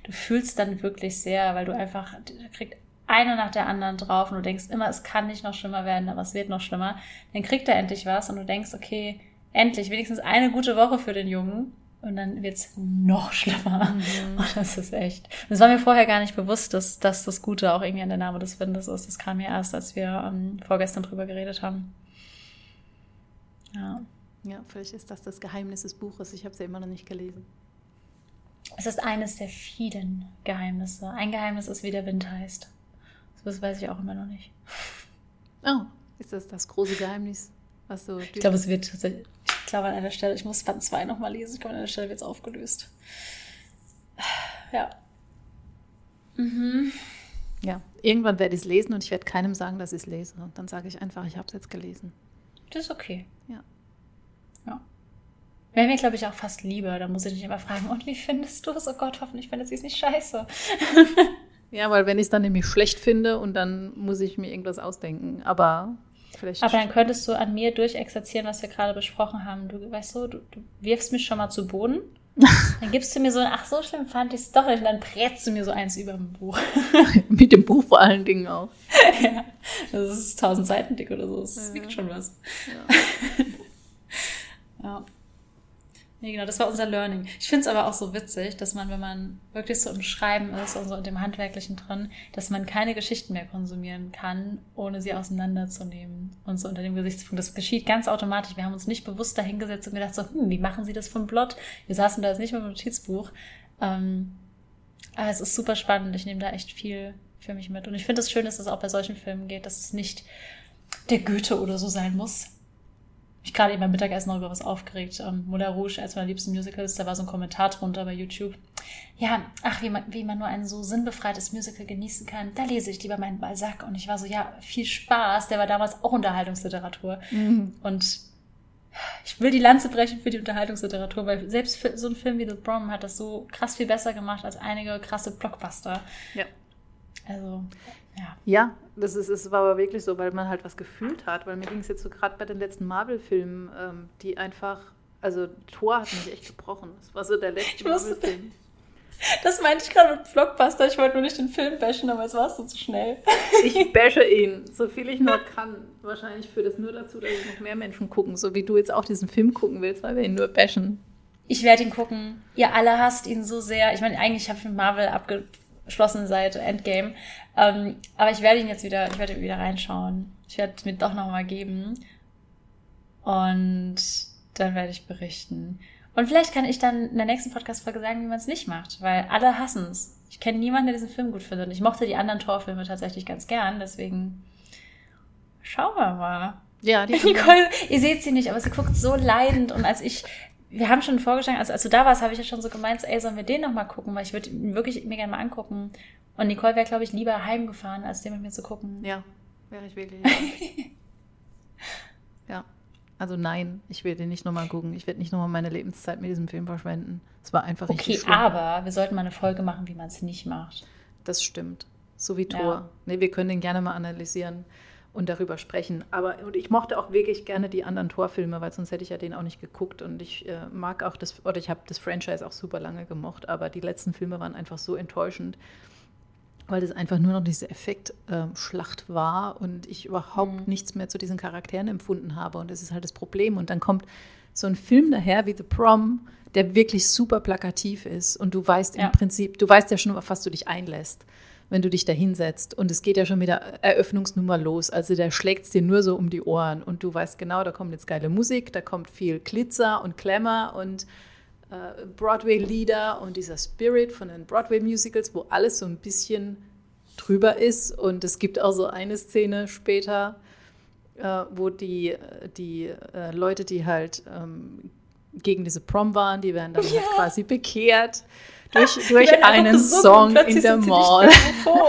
Speaker 1: du fühlst dann wirklich sehr, weil du einfach, da kriegt eine nach der anderen drauf und du denkst immer, es kann nicht noch schlimmer werden, aber es wird noch schlimmer. Dann kriegt er endlich was und du denkst, okay, endlich, wenigstens eine gute Woche für den Jungen und dann wird's noch schlimmer. Mhm. Und das ist echt. Das war mir vorher gar nicht bewusst, dass, dass das Gute auch irgendwie an der Name des Windes ist. Das kam mir erst, als wir ähm, vorgestern drüber geredet haben.
Speaker 2: Ja. Ja, vielleicht ist das das Geheimnis des Buches. Ich habe es ja immer noch nicht gelesen.
Speaker 1: Es ist eines der vielen Geheimnisse. Ein Geheimnis ist, wie der Wind heißt. Das weiß ich auch immer noch nicht.
Speaker 2: Oh, ist das das große Geheimnis?
Speaker 1: Was du ich glaube, es wird tatsächlich ich glaube an einer Stelle, ich muss Band 2 nochmal lesen, ich glaube an einer Stelle wird es aufgelöst. Ja.
Speaker 2: Mhm. Ja, irgendwann werde ich es lesen und ich werde keinem sagen, dass ich es lese. Und dann sage ich einfach, ich habe es jetzt gelesen.
Speaker 1: Das ist okay.
Speaker 2: Ja.
Speaker 1: Ja. Wäre mir, glaube ich, auch fast lieber. Da muss ich nicht immer fragen, und wie findest du es? Oh Gott, hoffentlich findet sie es nicht scheiße.
Speaker 2: ja, weil wenn ich es dann nämlich schlecht finde und dann muss ich mir irgendwas ausdenken. Aber
Speaker 1: Vielleicht Aber dann könntest du an mir durchexerzieren, was wir gerade besprochen haben. Du weißt so, du, du wirfst mich schon mal zu Boden. Dann gibst du mir so ein, ach so schlimm fand ich es doch nicht. Und dann brätst du mir so eins über dem Buch.
Speaker 2: Mit dem Buch vor allen Dingen auch.
Speaker 1: ja, das ist tausend Seiten dick oder so. Das ja. wiegt schon was. Ja. ja. Nee, genau, das war unser Learning. Ich finde es aber auch so witzig, dass man, wenn man wirklich so im Schreiben ist und so in dem Handwerklichen drin, dass man keine Geschichten mehr konsumieren kann, ohne sie auseinanderzunehmen. Und so unter dem Gesichtspunkt. Das geschieht ganz automatisch. Wir haben uns nicht bewusst dahingesetzt und gedacht so, hm, wie machen sie das vom Blott? Wir saßen da jetzt nicht mit dem Notizbuch. Ähm, aber es ist super spannend. Ich nehme da echt viel für mich mit. Und ich finde es das schön, dass es auch bei solchen Filmen geht, dass es nicht der Goethe oder so sein muss, mich gerade eben beim Mittagessen noch über was aufgeregt. Ähm, Moulin Rouge, als meiner liebsten Musicals, da war so ein Kommentar drunter bei YouTube. Ja, ach, wie man, wie man nur ein so sinnbefreites Musical genießen kann, da lese ich lieber meinen Balzac. Und ich war so, ja, viel Spaß. Der war damals auch Unterhaltungsliteratur. Mhm. Und ich will die Lanze brechen für die Unterhaltungsliteratur, weil selbst für so ein Film wie The Brom hat das so krass viel besser gemacht als einige krasse Blockbuster.
Speaker 2: Ja.
Speaker 1: Also.
Speaker 2: Ja. Ja, das ist, es war aber wirklich so, weil man halt was gefühlt hat. Weil mir ging es jetzt so gerade bei den letzten Marvel-Filmen, ähm, die einfach, also Thor hat mich echt gebrochen. Das war so der letzte Marvel-Film.
Speaker 1: Das meinte ich gerade mit Blockbuster. Ich wollte nur nicht den Film bashen, aber es war so zu schnell.
Speaker 2: Ich bashe ihn, so viel ich nur kann. Wahrscheinlich führt das nur dazu, dass ich noch mehr Menschen gucken, so wie du jetzt auch diesen Film gucken willst, weil wir ihn nur bashen.
Speaker 1: Ich werde ihn gucken. Ihr alle hasst ihn so sehr. Ich meine, eigentlich habe ich mit Marvel abgeschlossen seit Endgame. Ähm, aber ich werde ihn jetzt wieder, ich werde wieder reinschauen. Ich werde es mir doch nochmal geben. Und dann werde ich berichten. Und vielleicht kann ich dann in der nächsten Podcast-Folge sagen, wie man es nicht macht, weil alle hassen es. Ich kenne niemanden, der diesen Film gut findet. Und ich mochte die anderen Torfilme tatsächlich ganz gern, deswegen schauen wir mal. Ja, die Nicole, ihr seht sie nicht, aber sie guckt so leidend. Und als ich, wir haben schon vorgeschlagen, als, als du da warst, habe ich ja schon so gemeint, ey, sollen wir den nochmal gucken, weil ich würde ihn wirklich mir gerne mal angucken. Und Nicole wäre, glaube ich, lieber heimgefahren, als den mit mir zu gucken.
Speaker 2: Ja, wäre ich wirklich. ja. Also nein, ich werde nicht nochmal gucken. Ich werde nicht nochmal meine Lebenszeit mit diesem Film verschwenden. Es war einfach
Speaker 1: okay, richtig Okay, aber wir sollten mal eine Folge machen, wie man es nicht macht.
Speaker 2: Das stimmt. So wie Tor. Ja. Nee, wir können den gerne mal analysieren und darüber sprechen. Aber und ich mochte auch wirklich gerne die anderen Torfilme, weil sonst hätte ich ja den auch nicht geguckt. Und ich äh, mag auch das, oder ich habe das Franchise auch super lange gemocht, aber die letzten Filme waren einfach so enttäuschend weil das einfach nur noch diese Effektschlacht äh, war und ich überhaupt mhm. nichts mehr zu diesen Charakteren empfunden habe. Und das ist halt das Problem. Und dann kommt so ein Film daher wie The Prom, der wirklich super plakativ ist. Und du weißt ja. im Prinzip, du weißt ja schon, auf was du dich einlässt, wenn du dich da hinsetzt. Und es geht ja schon mit der Eröffnungsnummer los. Also der schlägt es dir nur so um die Ohren. Und du weißt genau, da kommt jetzt geile Musik, da kommt viel Glitzer und Glamour und Broadway-Lieder und dieser Spirit von den Broadway-Musicals, wo alles so ein bisschen drüber ist. Und es gibt auch so eine Szene später, äh, wo die, die äh, Leute, die halt ähm, gegen diese Prom waren, die werden dann ja. halt quasi bekehrt durch, durch einen Song in der Mall.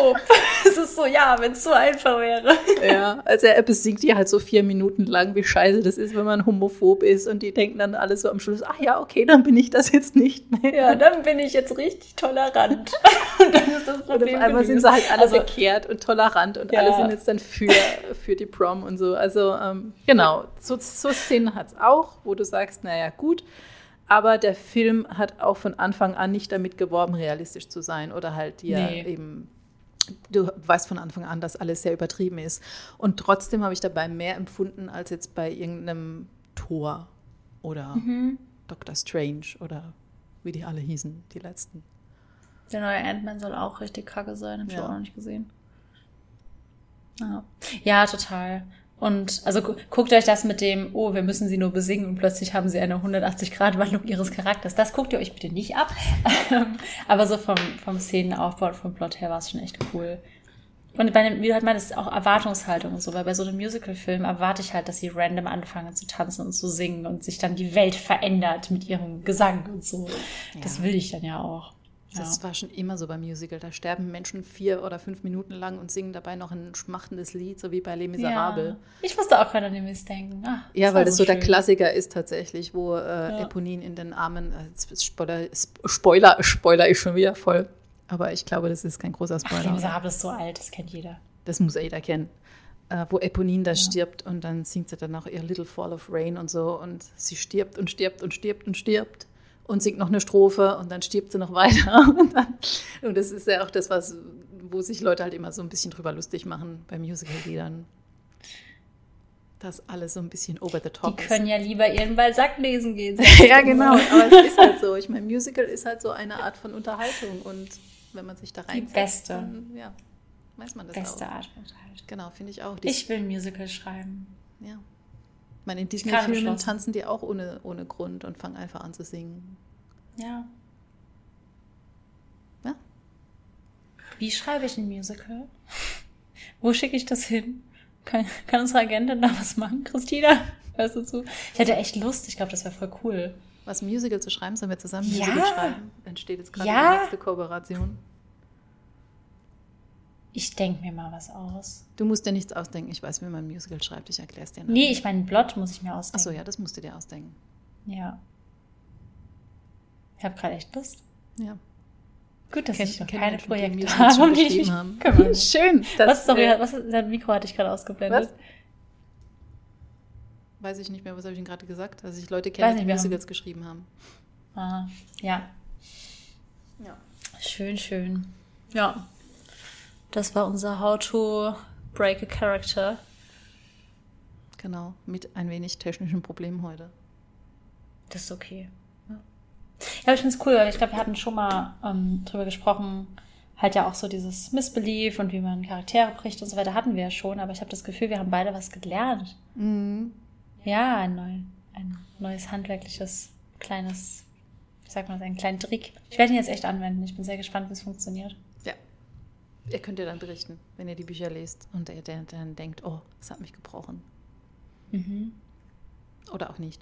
Speaker 1: es ist so, ja, wenn es so einfach wäre.
Speaker 2: Ja, also er besingt die halt so vier Minuten lang, wie scheiße das ist, wenn man homophob ist und die denken dann alle so am Schluss, ach ja, okay, dann bin ich das jetzt nicht mehr.
Speaker 1: Ja, dann bin ich jetzt richtig tolerant. und dann ist das
Speaker 2: Problem. Und auf einmal sind sie halt alle also, bekehrt und tolerant und ja. alle sind jetzt dann für, für die Prom und so. Also ähm, genau, so, so Szenen hat es auch, wo du sagst, naja, gut, aber der Film hat auch von Anfang an nicht damit geworben, realistisch zu sein oder halt dir nee. eben du weißt von Anfang an, dass alles sehr übertrieben ist. Und trotzdem habe ich dabei mehr empfunden als jetzt bei irgendeinem Tor oder mhm. Doctor Strange oder wie die alle hießen, die letzten.
Speaker 1: Der neue Ant-Man soll auch richtig kacke sein, habe ich auch noch nicht gesehen. Ja. ja, total. Und also guckt euch das mit dem, oh, wir müssen sie nur besingen und plötzlich haben sie eine 180-Grad-Wandlung ihres Charakters. Das guckt ihr euch bitte nicht ab. Aber so vom, vom Szenenaufbau und vom Plot her war es schon echt cool. Und bei dem, wie du halt meinst, auch Erwartungshaltung und so, weil bei so einem Musical-Film erwarte ich halt, dass sie random anfangen zu tanzen und zu singen und sich dann die Welt verändert mit ihrem Gesang und so. Ja. Das will ich dann ja auch.
Speaker 2: Das war schon immer so beim Musical. Da sterben Menschen vier oder fünf Minuten lang und singen dabei noch ein schmachtendes Lied, so wie bei Les Miserables. Ja.
Speaker 1: Ich musste auch gerade an den Mist denken.
Speaker 2: Ach, ja, weil das so, so der Klassiker ist tatsächlich, wo äh, ja. Eponin in den Armen, äh, Spoiler, Spoiler, Spoiler ist schon wieder voll. Aber ich glaube, das ist kein großer Spoiler. Ach,
Speaker 1: Les Miserables ist so alt, das kennt jeder.
Speaker 2: Das muss jeder kennen. Äh, wo Eponin da ja. stirbt und dann singt sie dann auch ihr Little Fall of Rain und so und sie stirbt und stirbt und stirbt und stirbt und singt noch eine Strophe und dann stirbt sie noch weiter. Und, dann, und das ist ja auch das, was, wo sich Leute halt immer so ein bisschen drüber lustig machen bei Musical-Liedern. Dass alles so ein bisschen over the top
Speaker 1: ist. Die können ja lieber ihren Balzac lesen gehen.
Speaker 2: ja, genau. Aber es ist halt so. Ich meine, Musical ist halt so eine Art von Unterhaltung. Und wenn man sich da reinsetzt,
Speaker 1: Die beste.
Speaker 2: Dann, ja, weiß man das
Speaker 1: beste
Speaker 2: auch.
Speaker 1: Art von Unterhaltung.
Speaker 2: Genau, finde ich auch.
Speaker 1: Die ich will ein Musical schreiben.
Speaker 2: Ja. Ich meine, in Disney-Filmen tanzen die auch ohne, ohne Grund und fangen einfach an zu singen.
Speaker 1: Ja.
Speaker 2: Ja.
Speaker 1: Wie schreibe ich ein Musical? Wo schicke ich das hin? Kann, kann unsere Agentin da was machen, Christina? Hörst du zu? Ich hätte echt Lust. Ich glaube, das wäre voll cool.
Speaker 2: Was ein Musical zu schreiben, sollen wir zusammen ein ja. Musical schreiben? Entsteht jetzt gerade ja. die nächste Kooperation.
Speaker 1: Ich denke mir mal was aus.
Speaker 2: Du musst dir nichts ausdenken. Ich weiß, wie man ein Musical schreibt. Ich erkläre es dir.
Speaker 1: Nee, ich meine, Plot muss ich mir ausdenken.
Speaker 2: Achso, ja, das musst du dir ausdenken.
Speaker 1: Ja. Ich habe gerade echt Lust.
Speaker 2: Ja.
Speaker 1: Gut, dass ich noch keine Projekte habe, die ich mich haben.
Speaker 2: Schön.
Speaker 1: Das, was, sorry, äh, was, dein Mikro hatte ich gerade ausgeblendet. Was?
Speaker 2: Weiß ich nicht mehr, was habe ich denn gerade gesagt? Dass ich Leute kenne, die Musicals geschrieben haben.
Speaker 1: Ah, ja. Ja. Schön, schön. Ja. Das war unser How to Break a Character.
Speaker 2: Genau, mit ein wenig technischen Problemen heute.
Speaker 1: Das ist okay. Ja, ja ich finde es cool, weil ich glaube, wir hatten schon mal ähm, drüber gesprochen, halt ja auch so dieses Missbelief und wie man Charaktere bricht und so weiter hatten wir ja schon, aber ich habe das Gefühl, wir haben beide was gelernt. Mhm. Ja, ein, neu, ein neues handwerkliches, kleines, wie sagt man das, einen kleinen Trick. Ich werde ihn jetzt echt anwenden. Ich bin sehr gespannt, wie es funktioniert.
Speaker 2: Ihr könnt ja dann berichten, wenn ihr die Bücher lest und ihr dann denkt, oh, das hat mich gebrochen. Mhm. Oder auch nicht.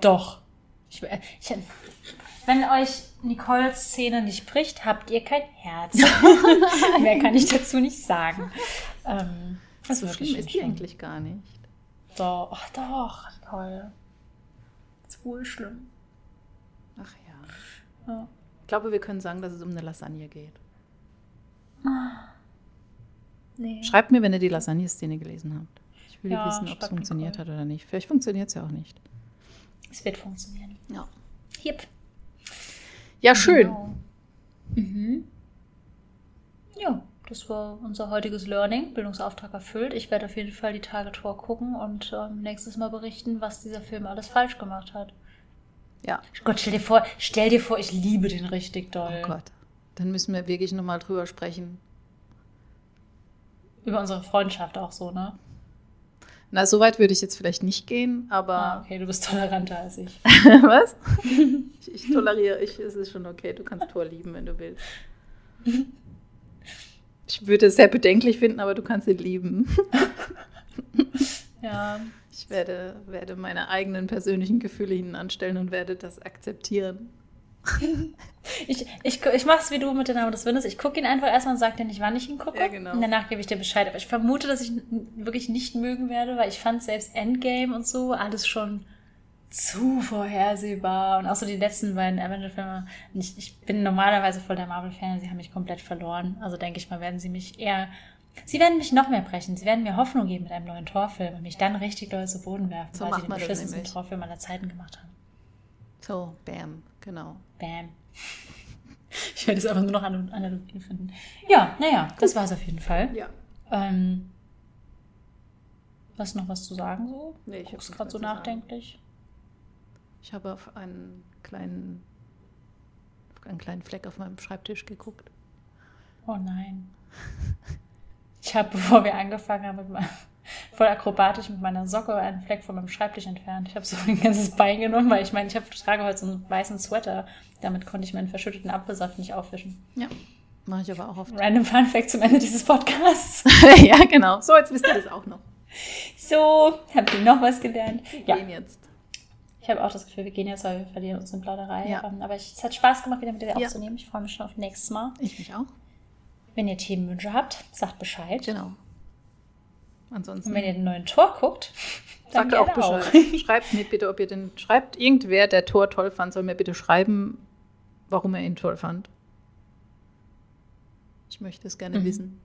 Speaker 1: Doch. Ich, ich, wenn euch Nicoles Szene nicht bricht, habt ihr kein Herz. Mehr kann ich dazu nicht sagen. Ähm,
Speaker 2: das so schlimm ist die eigentlich gar nicht.
Speaker 1: Doch, ach doch, Nicole. Das ist wohl schlimm.
Speaker 2: Ach ja. ja. Ich glaube, wir können sagen, dass es um eine Lasagne geht.
Speaker 1: Ah. Nee.
Speaker 2: Schreibt mir, wenn ihr die Lasagne-Szene gelesen habt. Ich will ja, wissen, ob es funktioniert Nicole. hat oder nicht. Vielleicht funktioniert es ja auch nicht.
Speaker 1: Es wird funktionieren.
Speaker 2: Ja.
Speaker 1: Yep.
Speaker 2: Ja, schön. Genau.
Speaker 1: Mhm. Ja, das war unser heutiges Learning. Bildungsauftrag erfüllt. Ich werde auf jeden Fall die Tage Tor gucken und ähm, nächstes Mal berichten, was dieser Film alles falsch gemacht hat.
Speaker 2: Ja.
Speaker 1: Gott, stell dir vor, stell dir vor, ich liebe den richtig doll.
Speaker 2: Oh Gott. Dann müssen wir wirklich nochmal drüber sprechen.
Speaker 1: Über unsere Freundschaft auch so, ne?
Speaker 2: Na, so weit würde ich jetzt vielleicht nicht gehen, aber.
Speaker 1: Ah, okay, du bist toleranter als ich.
Speaker 2: Was? ich, ich, toleriere, ich, es ist schon okay, du kannst Tor lieben, wenn du willst. Ich würde es sehr bedenklich finden, aber du kannst ihn lieben.
Speaker 1: ja.
Speaker 2: Ich werde, werde meine eigenen persönlichen Gefühle hinten anstellen und werde das akzeptieren.
Speaker 1: Ich, ich, ich mache es wie du mit dem Namen des Windes. Ich gucke ihn einfach erstmal und sage dir nicht, wann ich ihn gucke.
Speaker 2: Ja, genau.
Speaker 1: Und danach gebe ich dir Bescheid. Aber ich vermute, dass ich wirklich nicht mögen werde, weil ich fand selbst Endgame und so alles schon zu vorhersehbar. Und auch so die letzten beiden Avenger-Filme. Ich, ich bin normalerweise voll der Marvel-Fan. Sie haben mich komplett verloren. Also denke ich mal, werden sie mich eher Sie werden mich noch mehr brechen. Sie werden mir Hoffnung geben mit einem neuen Torfilm und mich dann richtig doll zu Boden werfen,
Speaker 2: so
Speaker 1: weil sie den beschissensten Torfilm aller Zeiten gemacht haben.
Speaker 2: So, bam, genau.
Speaker 1: Bam. Ich werde es einfach nur noch Analogien finden. Ja, naja, das war es auf jeden Fall.
Speaker 2: Ja.
Speaker 1: Ähm, hast du noch was zu sagen so?
Speaker 2: Nee, ich habe
Speaker 1: gerade so nachdenklich.
Speaker 2: Ich habe auf einen kleinen, auf einen kleinen Fleck auf meinem Schreibtisch geguckt.
Speaker 1: Oh nein. Ich habe, bevor wir angefangen haben, mit meinem voll akrobatisch mit meiner Socke einen Fleck von meinem Schreibtisch entfernt. Ich habe so ein ganzes Bein genommen, weil ich meine, ich trage heute so einen weißen Sweater. Damit konnte ich meinen verschütteten Apfelsaft nicht aufwischen.
Speaker 2: Ja, mache ich aber auch oft.
Speaker 1: Random Fun Fact zum Ende dieses Podcasts.
Speaker 2: ja, genau. So, jetzt wisst ihr das auch noch.
Speaker 1: So, habt ihr noch was gelernt?
Speaker 2: Wir ja. gehen jetzt.
Speaker 1: Ich habe auch das Gefühl, wir gehen jetzt, weil wir verlieren uns in Plauderei.
Speaker 2: Ja.
Speaker 1: Ähm, aber es hat Spaß gemacht, wieder mit dir ja. aufzunehmen. Ich freue mich schon auf nächstes Mal.
Speaker 2: Ich mich auch.
Speaker 1: Wenn ihr Themenwünsche habt, sagt Bescheid.
Speaker 2: Genau. Ansonsten.
Speaker 1: Und wenn ihr den neuen Tor guckt,
Speaker 2: dann sagt auch Bescheid. Auch. Schreibt mir bitte, ob ihr den. Schreibt irgendwer, der Tor toll fand, soll mir bitte schreiben, warum er ihn toll fand. Ich möchte es gerne mhm. wissen.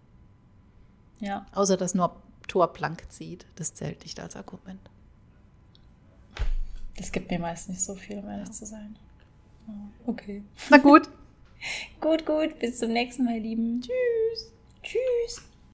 Speaker 1: Ja.
Speaker 2: Außer dass nur Tor blank zieht. Das zählt nicht als Argument.
Speaker 1: Das gibt mir meist nicht so viel, um ehrlich ja. zu sein. Okay.
Speaker 2: Na gut.
Speaker 1: gut, gut. Bis zum nächsten Mal, Lieben.
Speaker 2: Tschüss.
Speaker 1: Tschüss.